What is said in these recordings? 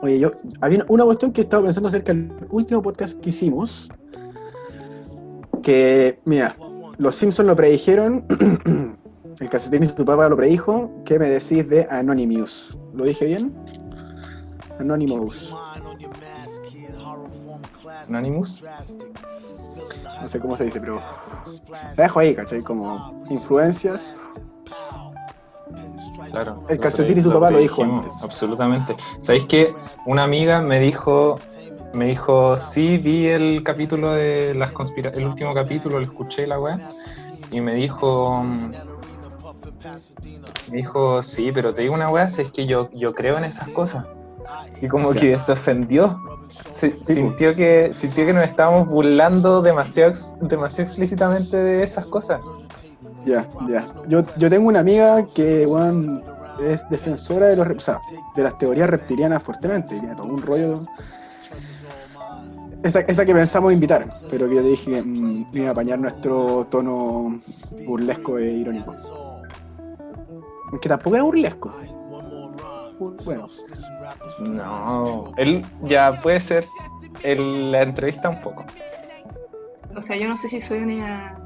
Oye, yo, había una cuestión que estaba pensando acerca del último podcast que hicimos. Que, mira, los Simpsons lo predijeron. el calcetín y su papá lo predijo. ¿Qué me decís de Anonymous? ¿Lo dije bien? Anonymous. Anonymous. No sé cómo se dice, pero. Te dejo ahí, ¿cachai? Como influencias. Claro. El calcetín y su papá lo dijo antes. Absolutamente. ¿Sabéis que una amiga me dijo, me dijo, sí, vi el capítulo de las conspira el último capítulo, lo escuché la weá, y me dijo, me dijo, sí, pero te digo una weá, si es que yo, yo creo en esas cosas. Y como que se ofendió. Se- sintió, que, sintió que nos estábamos burlando demasiado, demasiado explícitamente de esas cosas. Ya, ya. Yo, yo tengo una amiga que, weón, es defensora de los o sea, de las teorías reptilianas fuertemente. Tiene todo un rollo. Esa, esa que pensamos invitar, pero que yo te dije que mm, iba a apañar nuestro tono burlesco e irónico. Que tampoco era burlesco. Bu- Bueno, No, él ya puede ser el- la entrevista un poco. O sea, yo no sé si soy una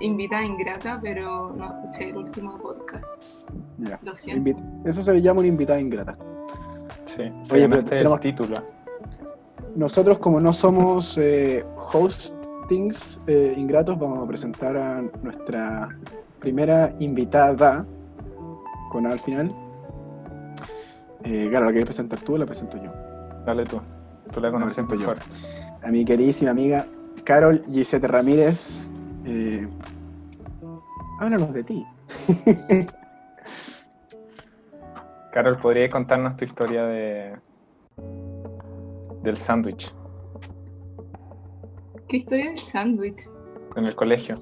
invitada ingrata, pero no escuché el último podcast. ya. Lo siento. Eso se llama una invitada ingrata. Sí, Oye, pero el tenemos- título. Nosotros, como no somos eh, hostings eh, ingratos, vamos a presentar a nuestra primera invitada, con A al final. Eh, claro, ¿la quieres presentar tú o la presento yo? Dale tú. Tú la conoces yo. mejor. A mi queridísima amiga Carol Gisette Ramírez. Eh, háblanos de ti. Carol, ¿podrías contarnos tu historia de del sándwich ¿Qué historia del sándwich? en el colegio?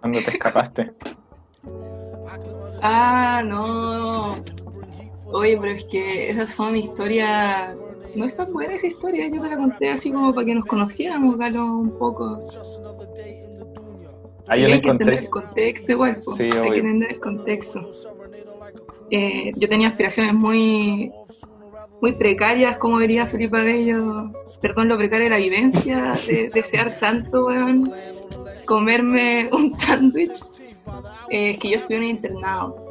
Cuando te escapaste. Ah, no. Oye, pero es que esas son historias. No es tan buena esa historia, yo te la conté así como para que nos conociéramos, Galo, un poco. Yo hay que entender el contexto igual. Sí, hay obvio. que entender el contexto. Eh, yo tenía aspiraciones muy muy precarias, como diría Felipe Abello, perdón, lo precario de la vivencia, de desear tanto, weón, comerme un sándwich, eh, que yo estuve en un internado.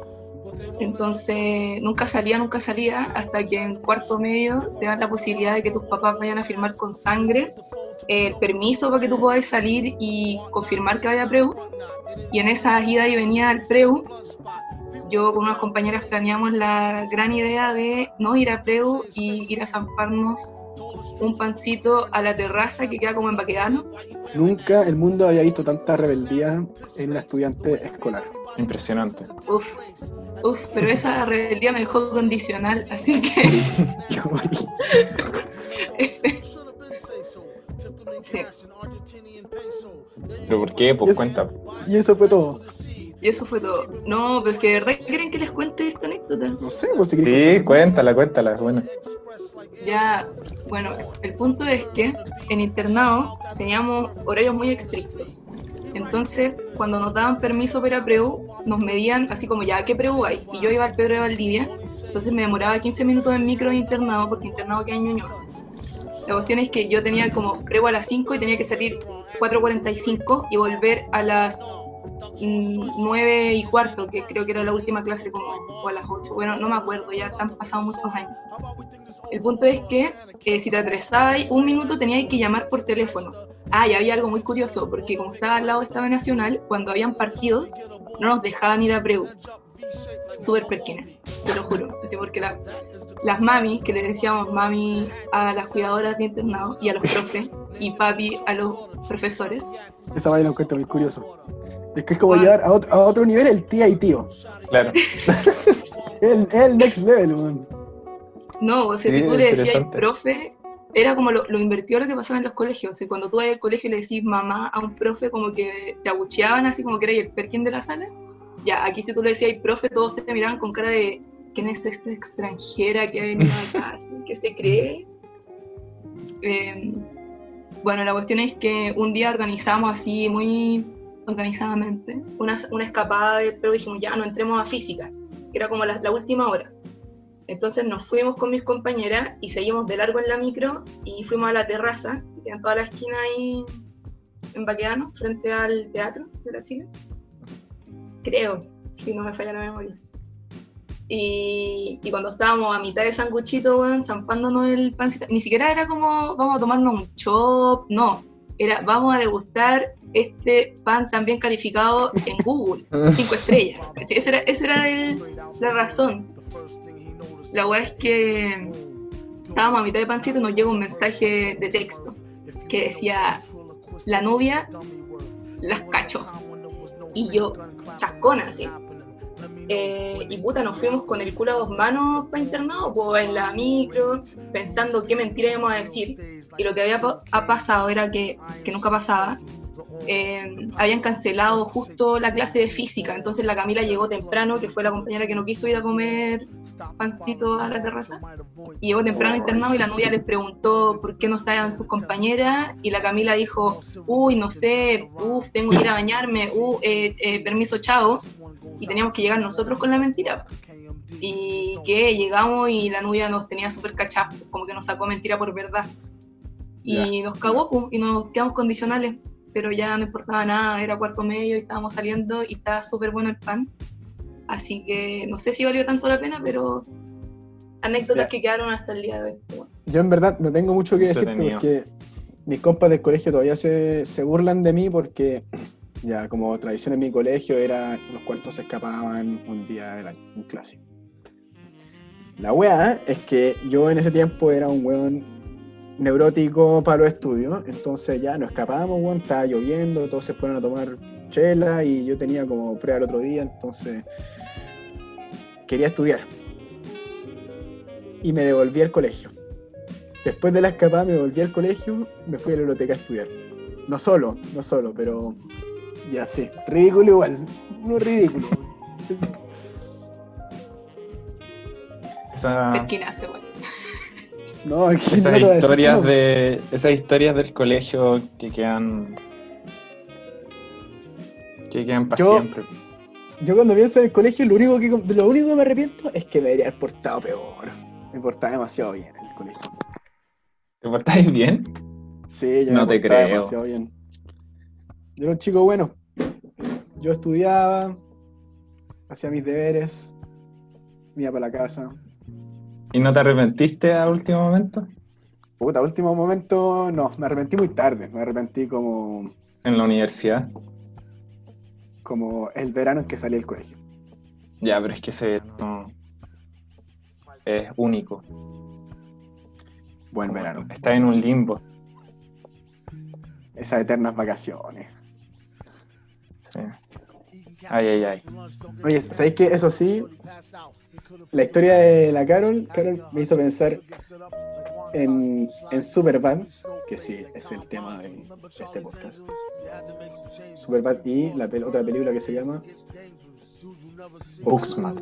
Entonces, nunca salía, nunca salía, hasta que en cuarto medio te dan la posibilidad de que tus papás vayan a firmar con sangre el permiso para que tú puedas salir y confirmar que vaya a Preu. Y en esa ida y venida al Preu, yo con unas compañeras planeamos la gran idea de no ir a Preu y ir a zamparnos un pancito a la terraza que queda como en Baquedano. Nunca el mundo había visto tanta rebeldía en una estudiante escolar. Impresionante. Uf, uf, pero esa rebeldía me dejó condicional, así que sí. ¿Pero por qué? Pues Es- cuenta. Y eso fue todo. Y eso fue todo. No, pero es que de verdad quieren que les cuente esta anécdota. No sé, pues si Sí, cuéntala, cuéntala. Bueno, Ya, bueno, el punto es que en internado teníamos horarios muy estrictos. Entonces, cuando nos daban permiso para Preu, nos medían así como, ya, ¿qué Preu hay? Y yo iba al Pedro de Valdivia, entonces me demoraba 15 minutos en micro de internado, porque internado queda en Ñuñoa. La cuestión es que yo tenía como Preu a las 5 y tenía que salir 4.45 y volver a las mm, 9 y cuarto, que creo que era la última clase, como o a las 8. Bueno, no me acuerdo, ya han pasado muchos años. El punto es que eh, si te atrasabas un minuto tenías que llamar por teléfono. Ah, y había algo muy curioso, porque como estaba al lado de Estado Nacional, cuando habían partidos, no nos dejaban ir a Preu. Súper perquina, te lo juro. Así porque la- las mami, que les decíamos mami a las cuidadoras de internado y a los profes, y papi a los profesores, Esa vaina lo encuentro muy curioso. Es que es como Ah. llevar a otro, a otro nivel el tía y tío. claro. El, el next level, man. No, o sea, Sí, si tú le decías interesante. profe, era como lo, lo invertido lo que pasaba en los colegios. O sea, cuando tú vas al colegio y le decís mamá a un profe, como que te abucheaban así como que eras el perkin de la sala. Ya, aquí si tú le decías profe, todos te miraban con cara de ¿quién es esta extranjera que ha venido acá? ¿Qué se cree? Eh, bueno, la cuestión es que un día organizamos así muy organizadamente una, una escapada, pero dijimos ya, no entremos a física era como la, la última hora. Entonces nos fuimos con mis compañeras y seguimos de largo en la micro y fuimos a la terraza, que en toda la esquina ahí en Baqueano, frente al teatro de la Chile. Creo, si no me falla la memoria. Y, cuando estábamos a mitad de sanguchito, weón, zampándonos el pancito, ni siquiera era como vamos a tomarnos un chop, no. Era vamos a degustar este pan también calificado en Google, cinco estrellas. Esa era, esa era la razón. La weá es que estábamos a mitad de pancito y nos llega un mensaje de texto que decía, la novia las cachó. Y yo, chascona, así. Eh, y puta, nos fuimos con el culo a dos manos para internado, pues en la micro, pensando qué mentira íbamos a decir. Y lo que había ha pasado era que, que nunca pasaba. eh, habían cancelado justo la clase de física, entonces la Camila llegó temprano, que fue la compañera que no quiso ir a comer pancito a la terraza, y llegó temprano internado y la novia les preguntó por qué no estaban sus compañeras, y la Camila dijo, uy, no sé, uff, tengo que ir a bañarme, uh, eh, eh, permiso, chao, y teníamos que llegar nosotros con la mentira. Y que llegamos y la novia nos tenía súper cachada, como que nos sacó mentira por verdad. Y nos cagó, pues, y nos quedamos condicionales, pero ya no importaba nada, era cuarto medio y estábamos saliendo y estaba súper bueno el pan. Así que no sé si valió tanto la pena, pero anécdotas que quedaron hasta el día de hoy. Bueno, Yo en verdad no tengo mucho que decirte porque mis compas del colegio todavía se, se burlan de mí porque ya como tradición en mi colegio era los cuartos se escapaban un día del año, un clásico. La weá es que yo en ese tiempo era un weón neurótico para los estudios, entonces ya nos escapábamos, weón, estaba lloviendo, todos se fueron a tomar chela y yo tenía como prueba el otro día, entonces quería estudiar. Y me devolví al colegio. Después de la escapada me volví al colegio, me fui a la biblioteca a estudiar. No solo, no solo, pero ya sí. Ridículo igual. No ridículo. Es- Esa- Perquinazo, bueno. No, es que esas no historias de esas historias del colegio que quedan que quedan para Yo- siempre. Yo cuando pienso en el colegio, lo único que de lo único que me arrepiento es que me debería haber portado peor. Me portaba demasiado bien en el colegio. ¿Te portáis bien? Sí, yo No me te portaba creo. demasiado bien. Yo era un chico bueno. Yo estudiaba, hacía mis deberes, me iba para la casa. ¿Y no te arrepentiste a último momento? Puta, último momento, no, me arrepentí muy tarde. Me arrepentí como, En la universidad. Como el verano en que salí del colegio. Ya, pero es que ese verano es único. Buen verano. Está en un limbo. Esas eternas vacaciones. Sí. Ay, ay, ay. Oye, ¿sabéis qué? Eso sí, la historia de la Carol, Carol me hizo pensar en, en Superbad, que sí, es el tema de este podcast. Superbad y la pel- otra película que se llama Booksmart.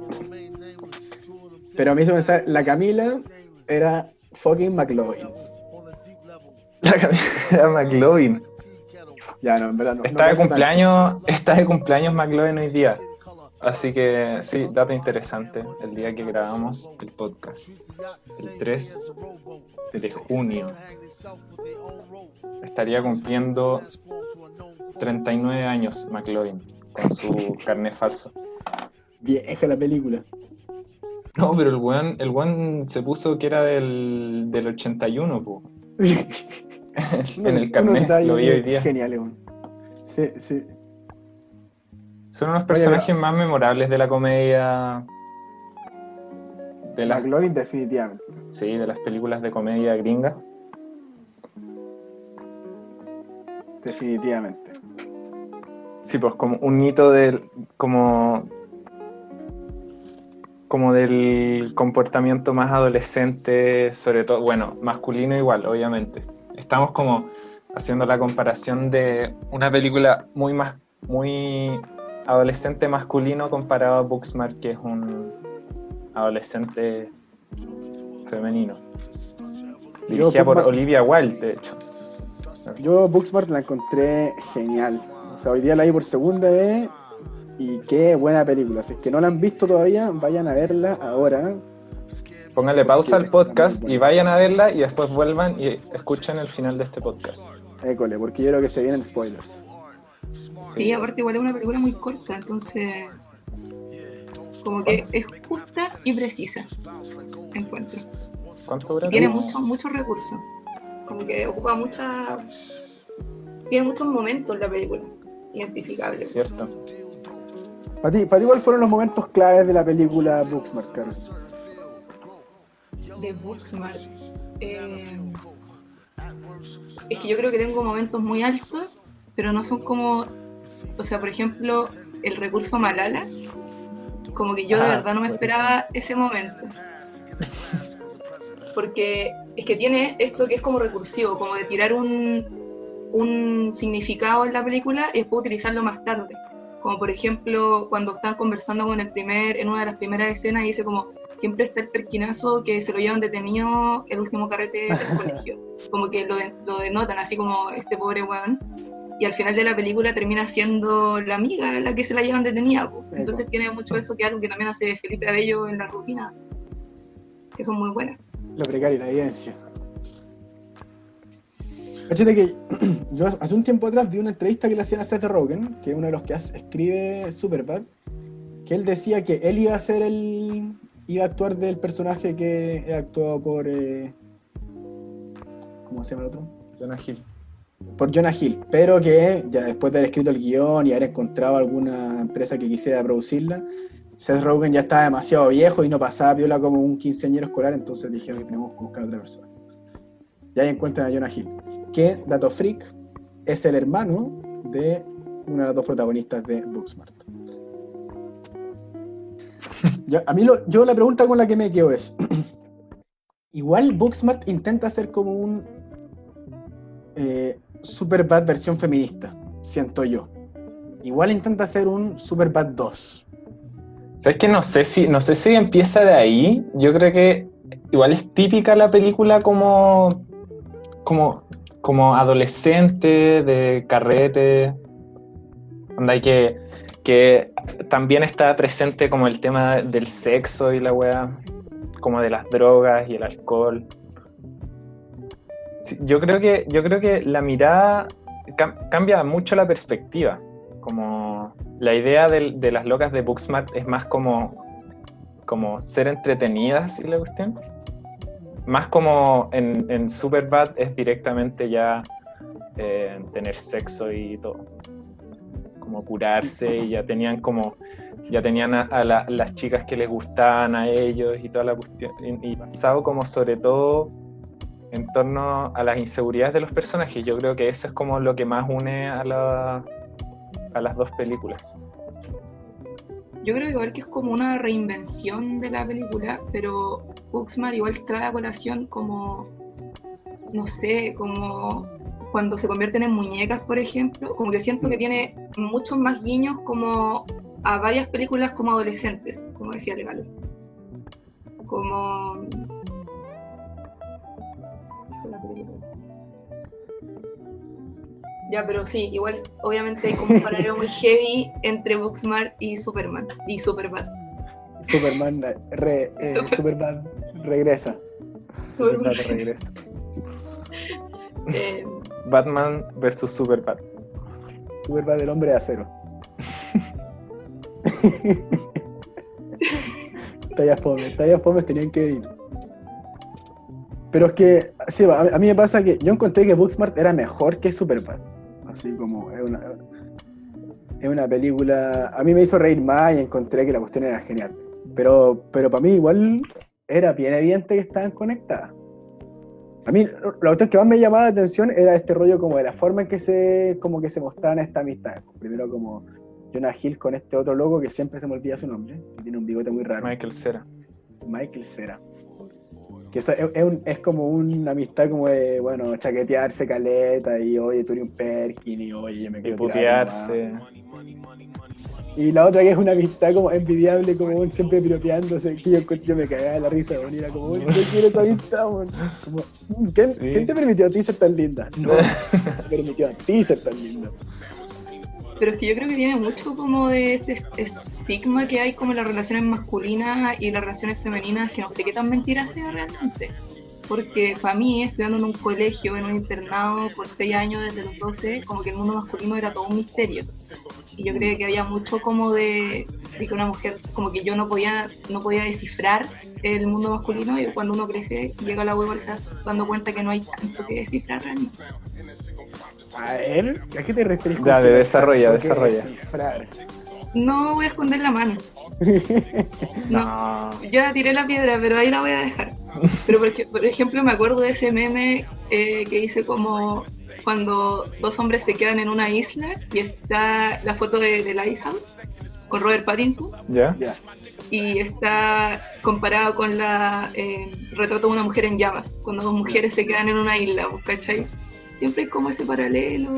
Pero me hizo pensar, la Camila era fucking McLovin. La Camila McLovin. Ya, no, en verdad no. no Está de me hace cumpleaños, está de cumpleaños McLovin hoy día. Así que sí, dato interesante. El día que grabamos el podcast. El 3 de junio. Estaría cumpliendo 39 años McLovin con su carnet falso. Vieja la película. No, pero el weón, el weón se puso que era del, del 81, po. en el carnet, lo vi hoy día. Geniales, weón. Sí, sí. Son unos personajes más memorables de la comedia. De las, McLovin definitivamente. sí, de las películas de comedia gringa. Definitivamente. Sí, pues como un hito del. como. como del comportamiento más adolescente, sobre todo, bueno, masculino igual, obviamente. Estamos como haciendo la comparación de una película muy más. muy adolescente masculino comparado a Booksmart, que es un adolescente femenino. Yo, Dirigida por Olivia Wilde, de hecho. Yo Booksmart la encontré genial. O sea, hoy día la vi por segunda vez Y qué buena película. Si es que no la han visto todavía, vayan a verla ahora. Pónganle pausa al podcast y vayan a verla y después vuelvan y escuchen el final de este podcast. École, porque yo creo que se vienen spoilers. Sí, aparte igual es una película muy corta, entonces como que es justa y precisa, encuentro. ¿Cuánto dura? Tiene muchos muchos recursos, como que ocupa mucha... Tiene muchos momentos la película, identificables. Cierto. Para ti, para ti, ¿cuáles fueron los momentos claves de la película Booksmart, Carlos? De Booksmart. Eh, es que yo creo que tengo momentos muy altos, pero no son como, o sea, por ejemplo, el recurso Malala, como que yo de Ah, verdad no me esperaba ese momento. Porque es que tiene esto que es como recursivo, como de tirar un, un significado en la película y después utilizarlo más tarde. Como por ejemplo, cuando están conversando con el primer, en una de las primeras escenas, y dice como, siempre está el perquinazo que se lo llevan detenido el último carrete del colegio. Como que lo, de- lo denotan, así como este pobre weón. Y al final de la película termina siendo la amiga la que se la llevan detenida. Entonces tiene mucho eso que algo que también hace Felipe Abello en la rutina, que son muy buenas. Lo precario y la evidencia. Fíjate que yo hace un tiempo atrás vi una entrevista que le hacían a Seth Rogen, que es uno de los que hace- escribe Superbad, que él decía que él iba a ser el. iba a actuar del personaje que es actuado por. eh, ¿Cómo se llama el otro? Jonah Hill. Por Jonah Hill, pero que ya después de haber escrito el guion y haber encontrado alguna empresa que quisiera producirla, Seth Rogen ya estaba demasiado viejo y no pasaba piola como un quinceañero escolar, entonces dijeron que tenemos que buscar a otra persona. Y ahí encuentran a Jonah Hill, que, dato freak, es el hermano de una de las dos protagonistas de Booksmart. A mí lo- yo la pregunta con la que me quedo es, igual Booksmart intenta hacer como un eh, Superbad versión feminista, siento yo. Igual intenta hacer un Superbad 2. ¿Sabes que no sé si no sé si empieza de ahí? Yo creo que igual es típica la película como como como adolescente de carrete. Donde hay que que también está presente como el tema del sexo y la weá, como de las drogas y el alcohol. Yo creo que yo creo que la mirada cam- cambia mucho la perspectiva. Como la idea de, las locas de Booksmart es más como, como ser entretenidas y la cuestión. Más como en, en Superbad es directamente ya eh, tener sexo y todo. Como curarse y ya tenían como ya tenían a, a la- las chicas que les gustaban a ellos y toda la cuestión. Y, y pensado como sobre todo en torno a las inseguridades de los personajes. Yo creo que eso es como lo que más une a, la- a las dos películas. Yo creo que igual que es como una reinvención de la película, pero Booksmart igual trae a colación como, no sé, como cuando se convierten en muñecas, por ejemplo, como que siento que tiene muchos más guiños como a varias películas como adolescentes, como decía Legalo. Como... ¿Qué fue la película? Ya, pero sí, igual obviamente hay como un paralelo muy heavy entre Booksmart y Superman y Superbad. Superman eh, re- eh, Super- Superbad regresa. Superman. Superbad regresa. Eh, Batman versus Superbad. Superbad del hombre de acero. tallas fome, tallas fomes tenían que venir. Pero es que, sí, a mí me pasa que yo encontré que Booksmart era mejor que Superbad. Así como, es una, es una película. A mí me hizo reír más y encontré que la cuestión era genial. Pero, pero para mí, igual era bien evidente que estaban conectadas. A mí, lo otro que más me llamaba la atención era este rollo como de la forma en que se, como que se mostraban esta amistad. Primero como Jonah Hill con este otro loco que siempre se me olvida su nombre, que tiene un bigote muy raro. Michael Cera. Michael Cera. Que eso es, es un- es como una amistad como de, bueno, chaquetearse caleta y oye, tú eres un Perkin y oye, yo me Y quiero nomás. putearse. Y la otra que es una amistad como envidiable, como un siempre piropeándose, que yo, yo me cagaba de la risa, y era como, yo quiero esa amistad, weón. Como, "Mm, ¿quién, Sí. quién te permitió a ti ser tan linda? No, te permitió a ti ser tan linda. Pero es que yo creo que tiene mucho como de este estigma que hay como las relaciones masculinas y las relaciones femeninas, que no sé qué tan mentira sea realmente. Porque para mí, estudiando en un colegio, en un internado por seis años desde los 12, como que el mundo masculino era todo un misterio. Y yo creo que había mucho como de, de que una mujer, como que yo no podía, no podía descifrar el mundo masculino y cuando uno crece llega a la web se da dando cuenta que no hay tanto que descifrar realmente. A ver, ¿a qué te refieres? con Dale, que no hay desarrolla, desarrolla. No voy a esconder la mano. No, No. ya tiré la piedra, pero ahí la voy a dejar. Pero porque, por ejemplo, me acuerdo de ese meme eh, que hice como cuando dos hombres se quedan en una isla y está la foto de, de Lighthouse con Robert Pattinson ¿Ya? Y está comparado con la eh, retrato de una mujer en llamas, cuando dos mujeres se quedan en una isla, ¿cachai? Siempre hay como ese paralelo.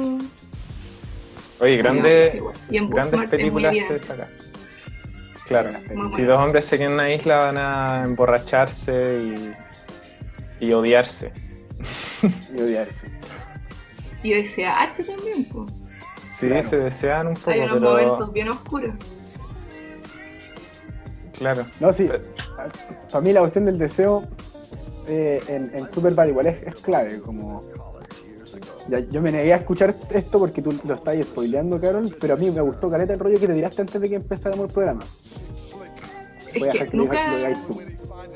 Oye, Sí, grande, igual. Y en grandes Booksmart es muy películas bien. te sacaste. Claro. Si dos hombres se quedan en una isla van a emborracharse y, y odiarse. Y odiarse. Y desearse también, pues. Sí, Claro. se desean un poco, Hay unos pero momentos bien oscuros. claro. No, sí. Para mí la cuestión del deseo eh, en, en Superbad igual es, es clave. Como... Ya, yo me negué a escuchar esto porque tú lo estás spoileando, Carol, pero a mí me gustó caleta el rollo que te tiraste antes de que empezáramos el programa. Es Voy que nunca, lo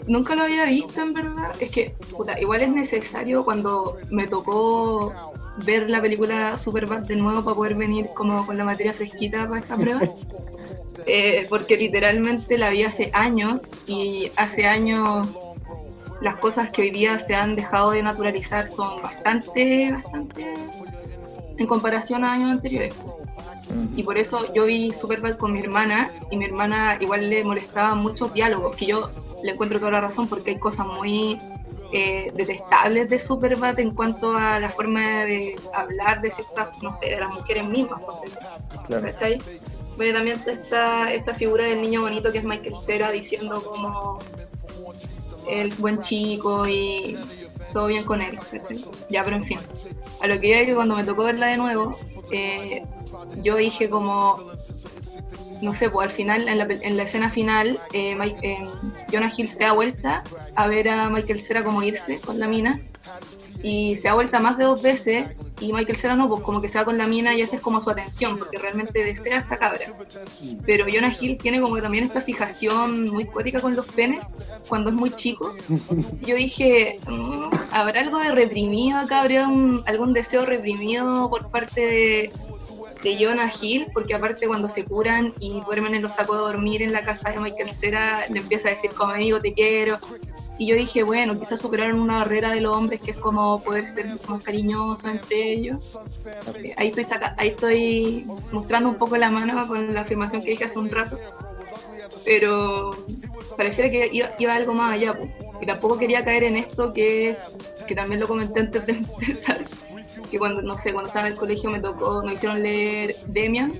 nunca lo había visto en verdad. Es que, puta, igual es necesario cuando me tocó ver la película Superbad de nuevo para poder venir como con la materia fresquita para esta prueba. Eh, porque literalmente la vi hace años y hace años las cosas que hoy día se han dejado de naturalizar son bastante, bastante en comparación a años anteriores. Mm. Y por eso yo vi Superbad con mi hermana y mi hermana igual le molestaba muchos diálogos, que yo le encuentro toda la razón porque hay cosas muy eh, detestables de Superbad en cuanto a la forma de hablar de ciertas, no sé, de las mujeres mismas, Claro. ¿cachai? Bueno, también está esta figura del niño bonito que es Michael Cera diciendo como el buen chico y todo bien con él. Ya, pero en fin. A lo que es que cuando me tocó verla de nuevo, eh, yo dije como, no sé, pues al final, en la, pe- en la escena final, eh, Mike- eh, Jonah Hill se da vuelta a ver a Michael Cera como irse con la mina. Y se da vuelta más de dos veces y Michael Cera no, pues como que se va con la mina y esa es como su atención, porque realmente desea esta cabra. Pero Jonah Hill tiene como que también esta fijación muy cuática con los penes cuando es muy chico. Yo dije, "Mm, ¿habrá algo de reprimido acá? ¿Habrá un- algún deseo reprimido por parte de, de Jonah Hill? Porque aparte cuando se curan y duermen en los sacos de dormir en la casa de Michael Cera, le empieza a decir como amigo te quiero. Y yo dije, bueno, quizás superaron una barrera de los hombres que es como poder ser mucho más cariñosos entre ellos. Ahí estoy, saca ahí estoy mostrando un poco la mano con la afirmación que dije hace un rato. Pero pareciera que iba, iba algo más allá. Y tampoco quería caer en esto que, que también lo comenté antes de empezar. Que cuando, no sé, cuando estaba en el colegio me tocó, nos hicieron leer Demian,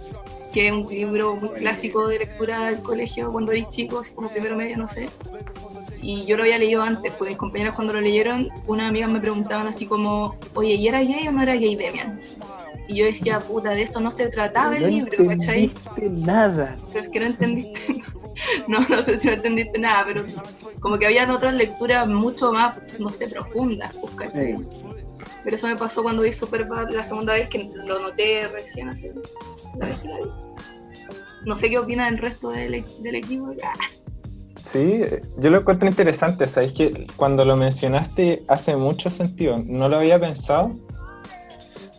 que es un libro muy clásico de lectura del colegio cuando eres chico, así como primero medio, no sé. Y yo lo había leído antes, porque mis compañeros cuando lo leyeron, unas amigas me preguntaban así como, oye, ¿y era gay o no era gay Demian? Y yo decía, puta, de eso no se trataba el no libro, ¿cachai? entendiste nada. Pero es que no entendiste. No, no sé si no entendiste nada, pero como que había otras lecturas mucho más, no sé, profundas, pues, ¿cachai? Pero eso me pasó cuando vi Superbad la segunda vez que lo noté recién así, la vez que la vi. No sé qué opina el resto del, del equipo. Sí, yo lo encuentro interesante, sabéis que cuando lo mencionaste hace mucho sentido, no lo había pensado.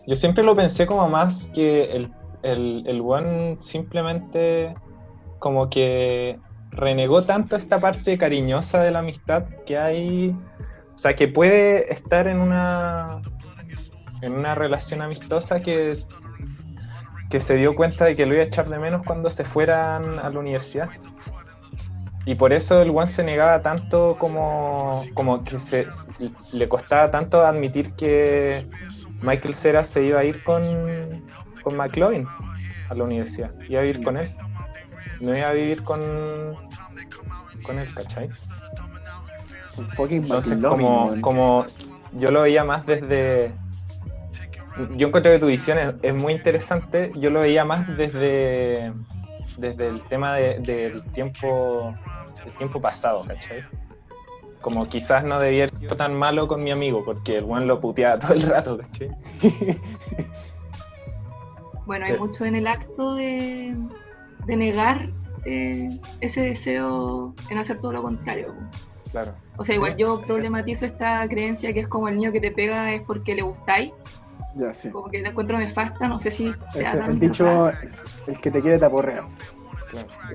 Yo siempre lo pensé como más que el, el, el one simplemente como que renegó tanto esta parte cariñosa de la amistad que hay, o sea, que puede estar en una, en una relación amistosa que, que se dio cuenta de que lo iba a echar de menos cuando se fueran a la universidad. Y por eso el One se negaba tanto como, como que se, le costaba tanto admitir que Michael Cera se iba a ir con, con McLovin a la universidad. Iba a vivir con él. No iba a vivir con, con él, ¿cachai? Entonces como, como yo lo veía más desde yo encuentro que tu visión es, muy interesante. Yo lo veía más desde, desde el tema del tiempo del tiempo pasado, ¿cachai? Como quizás no debía ser tan malo con mi amigo, porque el buen lo puteaba todo el rato, ¿cachai? Bueno, hay mucho en el acto de, negar eh, ese deseo en hacer todo lo contrario. Claro. O sea, igual yo problematizo esta creencia que es como el niño que te pega es porque le gustáis. Ya, sí. Como que la encuentro nefasta, no sé si sea tan El dicho, el que te quiere te aporrea.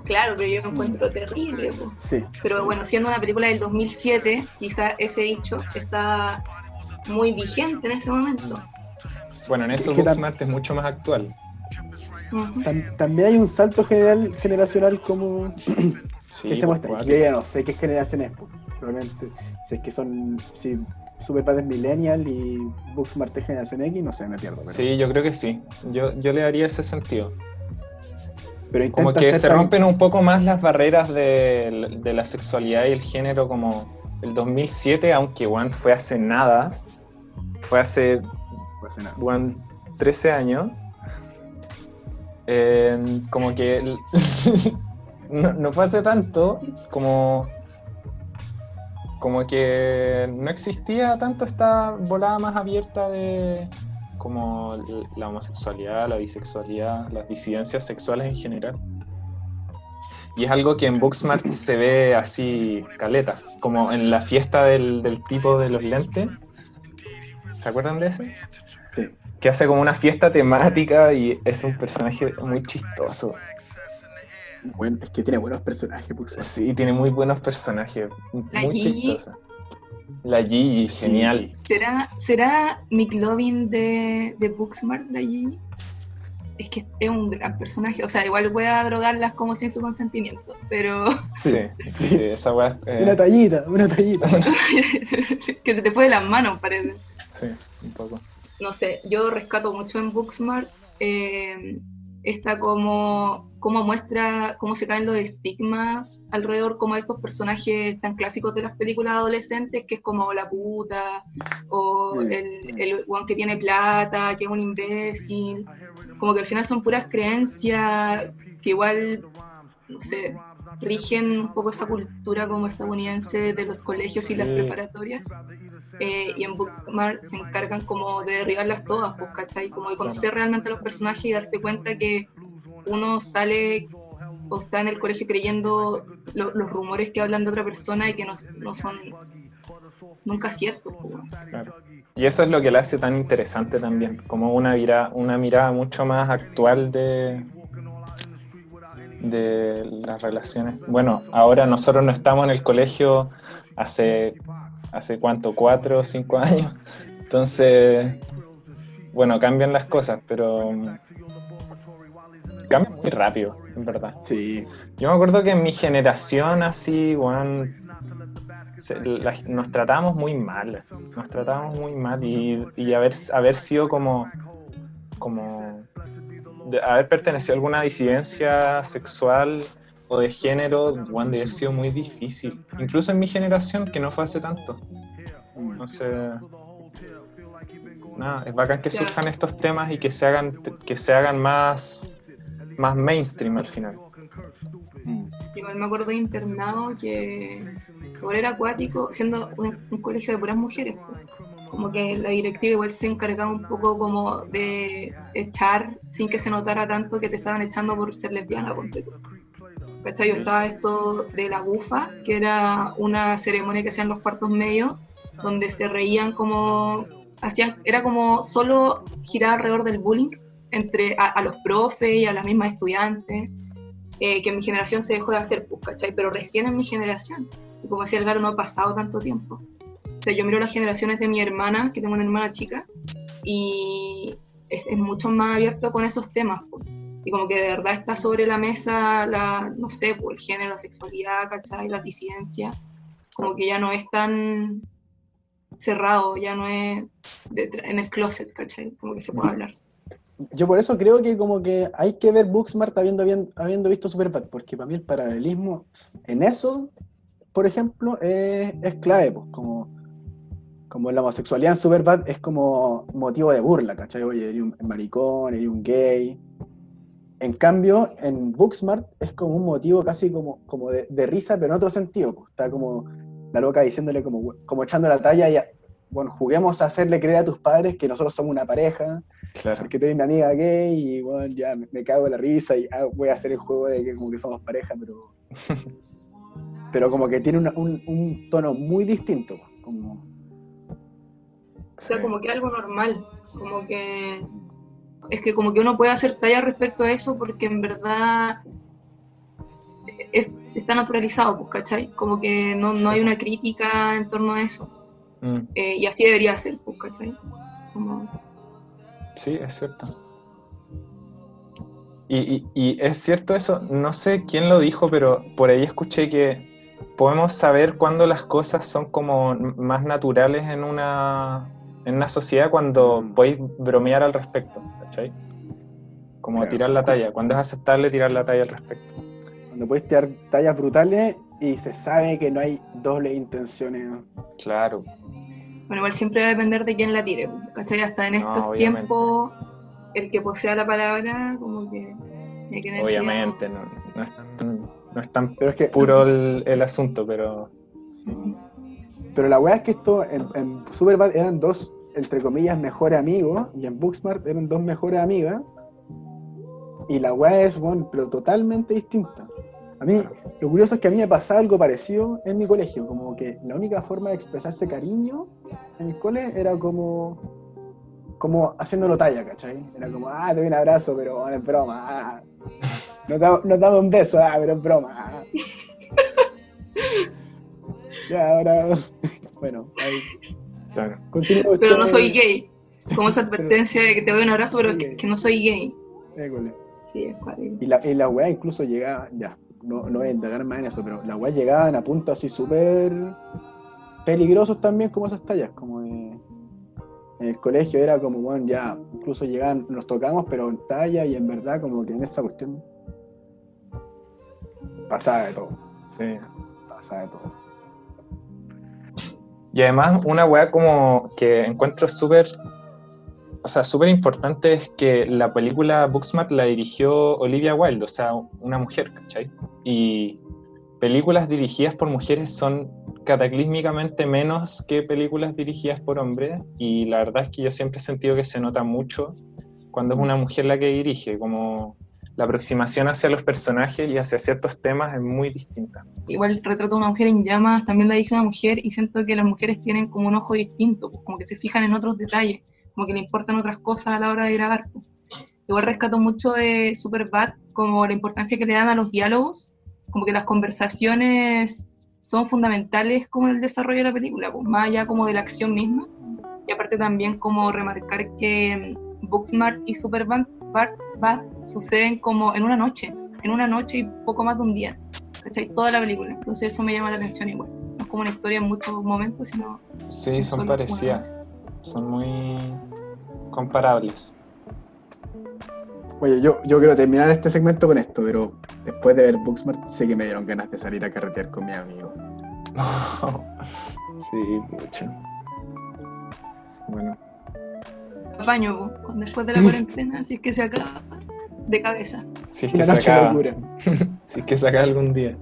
Claro. pero yo lo encuentro terrible. Sí. Pero bueno, siendo una película del 2007, quizá ese dicho está muy vigente en ese momento. Bueno, en eso Booksmart es mucho más actual. también hay un salto general generacional como que se muestra. Yo ya no sé qué generación es, probablemente. Si es que son si Super Padres Millennial y Booksmart es generación X, no sé, me pierdo. Sí, yo creo que sí. Yo, yo le daría ese sentido. Pero como que se rompen un poco más las barreras de, de, la sexualidad y el género como el 2007, aunque bueno, fue hace nada, fue hace, Bueno, 13 años. Eh, como que no, no, fue hace tanto como como que no existía tanto esta volada más abierta de como la homosexualidad, la bisexualidad, las disidencias sexuales en general. Y es algo que en Booksmart se ve así caleta, como en la fiesta del, del tipo de los lentes. ¿Se acuerdan de ese? Sí. Que hace como una fiesta temática y es un personaje muy chistoso. Bueno, es que tiene buenos personajes, Booksmart. Sí, tiene muy buenos personajes. muy chistoso. La Gigi, genial. ¿Será, ¿Será McLovin de, de Booksmart, la Gigi? Es que es un gran personaje. O sea, igual voy a drogarlas como sin su consentimiento, pero. Sí, sí, esa weá. Eh, una tallita, una tallita. que se te fue de las manos, parece. Sí, un poco. No sé, yo rescato mucho en Booksmart. Eh, está como muestra cómo se caen los estigmas alrededor como de estos personajes tan clásicos de las películas adolescentes, que es como la puta, o el, el one que tiene plata, que es un imbécil, como que al final son puras creencias que igual, no sé, rigen un poco esa cultura como estadounidense de los colegios y las preparatorias. Eh, y en Booksmart se encargan como de derribarlas todas, pues, ¿cachai? Como de conocer realmente a los personajes y darse cuenta que uno sale o está en el colegio creyendo los rumores que hablan de otra persona y que no, no son nunca ciertos. Y eso es lo que le hace tan interesante también, como una, mirada, una mirada mucho más actual de, de las relaciones. Bueno, ahora nosotros no estamos en el colegio hace, hace cuánto, cuatro o cinco años. Entonces, bueno, cambian las cosas, pero cambia muy rápido, en verdad. Sí. Yo me acuerdo que en mi generación así, bueno, nos tratábamos muy mal, nos tratábamos muy mal y, haber, haber sido como, como de haber pertenecido a alguna disidencia sexual o de género, bueno, debe haber sido muy difícil. Incluso en mi generación, que no fue hace tanto. No sé. Nada, es bacán que surjan estos temas y que se hagan, que se hagan más más mainstream al final. Igual me acuerdo de internado que por era acuático, siendo un, colegio de puras mujeres, pues. Como que la directiva igual se encargaba un poco como de echar sin que se notara tanto que te estaban echando por ser lesbiana, ¿Cachai? Yo estaba esto de la bufa, que era una ceremonia que hacían los cuartos medios, donde se reían como, hacían, era como solo girar alrededor del bullying, entre a, los profes y a las mismas estudiantes, eh, que en mi generación se dejó de hacer, pues, ¿cachai? Pero recién en mi generación, y como decía Edgar, no ha pasado tanto tiempo. O sea, yo miro las generaciones de mi hermana, que tengo una hermana chica, y es, mucho más abierto con esos temas, y como que de verdad está sobre la mesa, la, no sé, el género, la sexualidad, ¿cachai? La disidencia, como que ya no es tan cerrado, ya no es en el closet, ¿cachai? Como que se puede hablar yo por eso creo que como que hay que ver Booksmart habiendo, habiendo visto Superbad, porque para mí el paralelismo en eso, por ejemplo, es, clave, pues, como, como la homosexualidad en Superbad es como motivo de burla, ¿cachai? Oye, eres un maricón, eres un gay. En cambio, en Booksmart es como un motivo casi como, como de, risa, pero en otro sentido. pues, Está como la loca diciéndole como, como echando la talla y, bueno, juguemos a hacerle creer a tus padres que nosotros somos una pareja, Claro. porque tú eres mi amiga gay y bueno, ya me, me cago en la risa y ah, voy a hacer el juego de que como que somos pareja, pero pero como que tiene una- un, un tono muy distinto, como O sea, Sí. como que algo normal, como que es que como que uno puede hacer talla respecto a eso porque en verdad es- está naturalizado, pues, ¿cachai? Como que no, no hay una crítica en torno a eso. Mm, Eh, y así debería ser, pues, ¿cachai? Como, sí, es cierto. Y, y- y es cierto eso, no sé quién lo dijo, pero por ahí escuché que podemos saber cuándo las cosas son como más naturales en una, en una sociedad cuando Mm. podéis bromear al respecto, ¿cachai? Como Claro. tirar la talla, cuando es aceptable tirar la talla al respecto. cuando puedes tirar tallas brutales y se sabe que no hay doble intenciones. Claro, bueno, igual siempre va a depender de quién la tire, ¿cachai? Hasta en No, estos obviamente. tiempos, el que posea la palabra, como que hay que tener obviamente, no, no es tan, no es tan Pero es que puro el, el asunto, pero. Pero la weá es que esto en, en Superbad eran dos, entre comillas, mejores amigos, y en Booksmart eran dos mejores amigas. Y la weá es, bueno, pero totalmente distinta. A mí, lo curioso es que a mí me pasaba algo parecido en mi colegio, como que la única forma de expresarse cariño en el cole era como, como haciéndolo talla, ¿cachai? Era como, ah, te doy un abrazo, pero bueno, es broma. ah. Nos, damos, nos damos un beso, ah, pero es broma. ah. ya, ahora, bueno, ahí. Claro. Continúa Pero no soy gay. Como esa advertencia de que te doy un abrazo, pero que, que no soy gay. École. Sí, es cuático. Y la, y la weá incluso llegaba, ya, no, no voy a indagar más en eso, pero la weá llegaban a puntos así súper peligrosos también como esas tallas, como de- en el colegio era como, bueno, ya, incluso llegaban, nos tocamos, pero en talla y en verdad como que en esa cuestión pasaba de todo, Sí. pasaba de todo. Y además, una weá como que encuentro súper, o sea, súper importante es que la película Booksmart la dirigió Olivia Wilde, o sea, una mujer, ¿cachai? Y películas dirigidas por mujeres son cataclísmicamente menos que películas dirigidas por hombres, y la verdad es que yo siempre he sentido que se nota mucho cuando es una mujer la que dirige, como la aproximación hacia los personajes y hacia ciertos temas es muy distinta. Igual el retrato de una mujer en llamas también la dije una mujer y siento que las mujeres tienen como un ojo distinto, pues como que se fijan en otros detalles, como que le importan otras cosas a la hora de grabar. pues. Igual rescato mucho de Superbad como la importancia que le dan a los diálogos, como que las conversaciones son fundamentales como en el desarrollo de la película, pues, más allá como de la acción misma. Y aparte también como remarcar que mm, Booksmart y Superbad Bad, Bad suceden como en una noche, en una noche y poco más de un día. ¿cachai? Toda la película. Entonces eso me llama la atención igual. No es como una historia en muchos momentos, sino Sí, son parecidas. son muy comparables. Oye, yo, yo quiero terminar este segmento con esto, pero después de ver Booksmart sé que me dieron ganas de salir a carretear con mi amigo. sí, mucho. Bueno, Baño, después de la cuarentena, si es que se acaba de cabeza. si es que Una se acaba, locura. si es que se acaba algún día.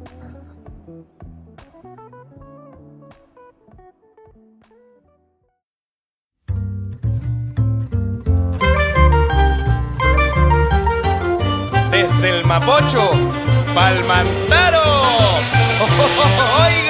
Desde el Mapocho, Palmantaro. Oiga.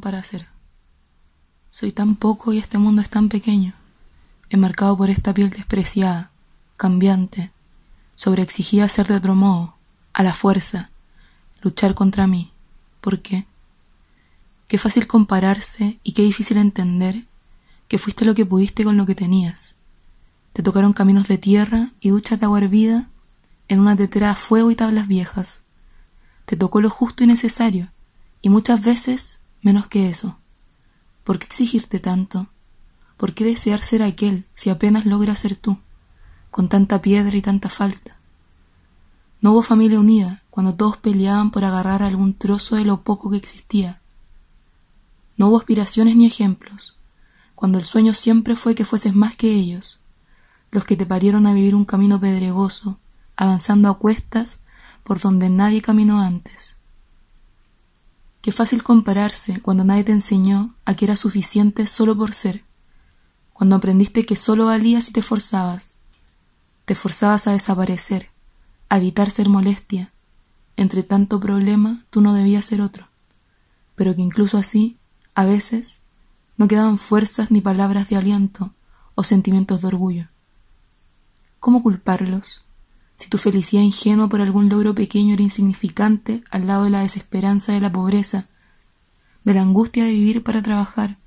Para ser. Soy tan poco y este mundo es tan pequeño, enmarcado por esta piel despreciada, cambiante, sobreexigida ser de otro modo, a la fuerza, luchar contra mí. ¿Por qué? Qué fácil compararse y qué difícil entender que fuiste lo que pudiste con lo que tenías. Te tocaron caminos de tierra y duchas de agua hervida en una tetera a fuego y tablas viejas. Te tocó lo justo y necesario, y muchas veces menos que eso. ¿Por qué exigirte tanto? ¿Por qué desear ser aquel si apenas logras ser tú, con tanta piedra y tanta falta? No hubo familia unida cuando todos peleaban por agarrar algún trozo de lo poco que existía. No hubo aspiraciones ni ejemplos, cuando el sueño siempre fue que fueses más que ellos, los que te parieron a vivir un camino pedregoso, avanzando a cuestas por donde nadie caminó antes. Qué fácil compararse cuando nadie te enseñó a que era suficiente solo por ser, cuando aprendiste que solo valías si te forzabas, te forzabas a desaparecer, a evitar ser molestia, entre tanto problema tú no debías ser otro, pero que incluso así, a veces, no quedaban fuerzas ni palabras de aliento o sentimientos de orgullo. ¿Cómo culparlos? Si tu felicidad ingenua por algún logro pequeño era insignificante al lado de la desesperanza de la pobreza, de la angustia de vivir para trabajar,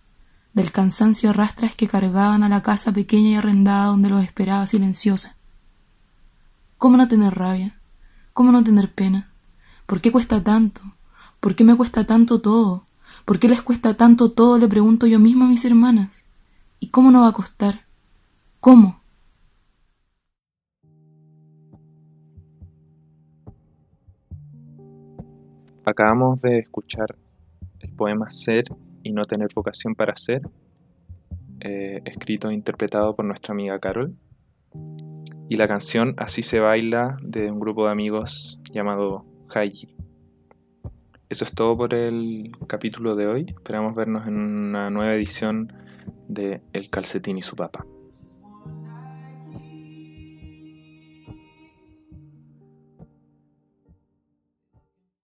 del cansancio de rastras que cargaban a la casa pequeña y arrendada donde los esperaba silenciosa. ¿Cómo no tener rabia? ¿Cómo no tener pena? ¿Por qué cuesta tanto? ¿Por qué me cuesta tanto todo? ¿Por qué les cuesta tanto todo? le pregunto yo mismo a mis hermanas. ¿Y cómo no va a costar? ¿Cómo? Acabamos de escuchar el poema Ser y no tener vocación para ser, eh, escrito e interpretado por nuestra amiga Carol. Y la canción Así se baila de un grupo de amigos llamado Haji. Eso es todo por el capítulo de hoy. Esperamos vernos en una nueva edición de El calcetín y su papa.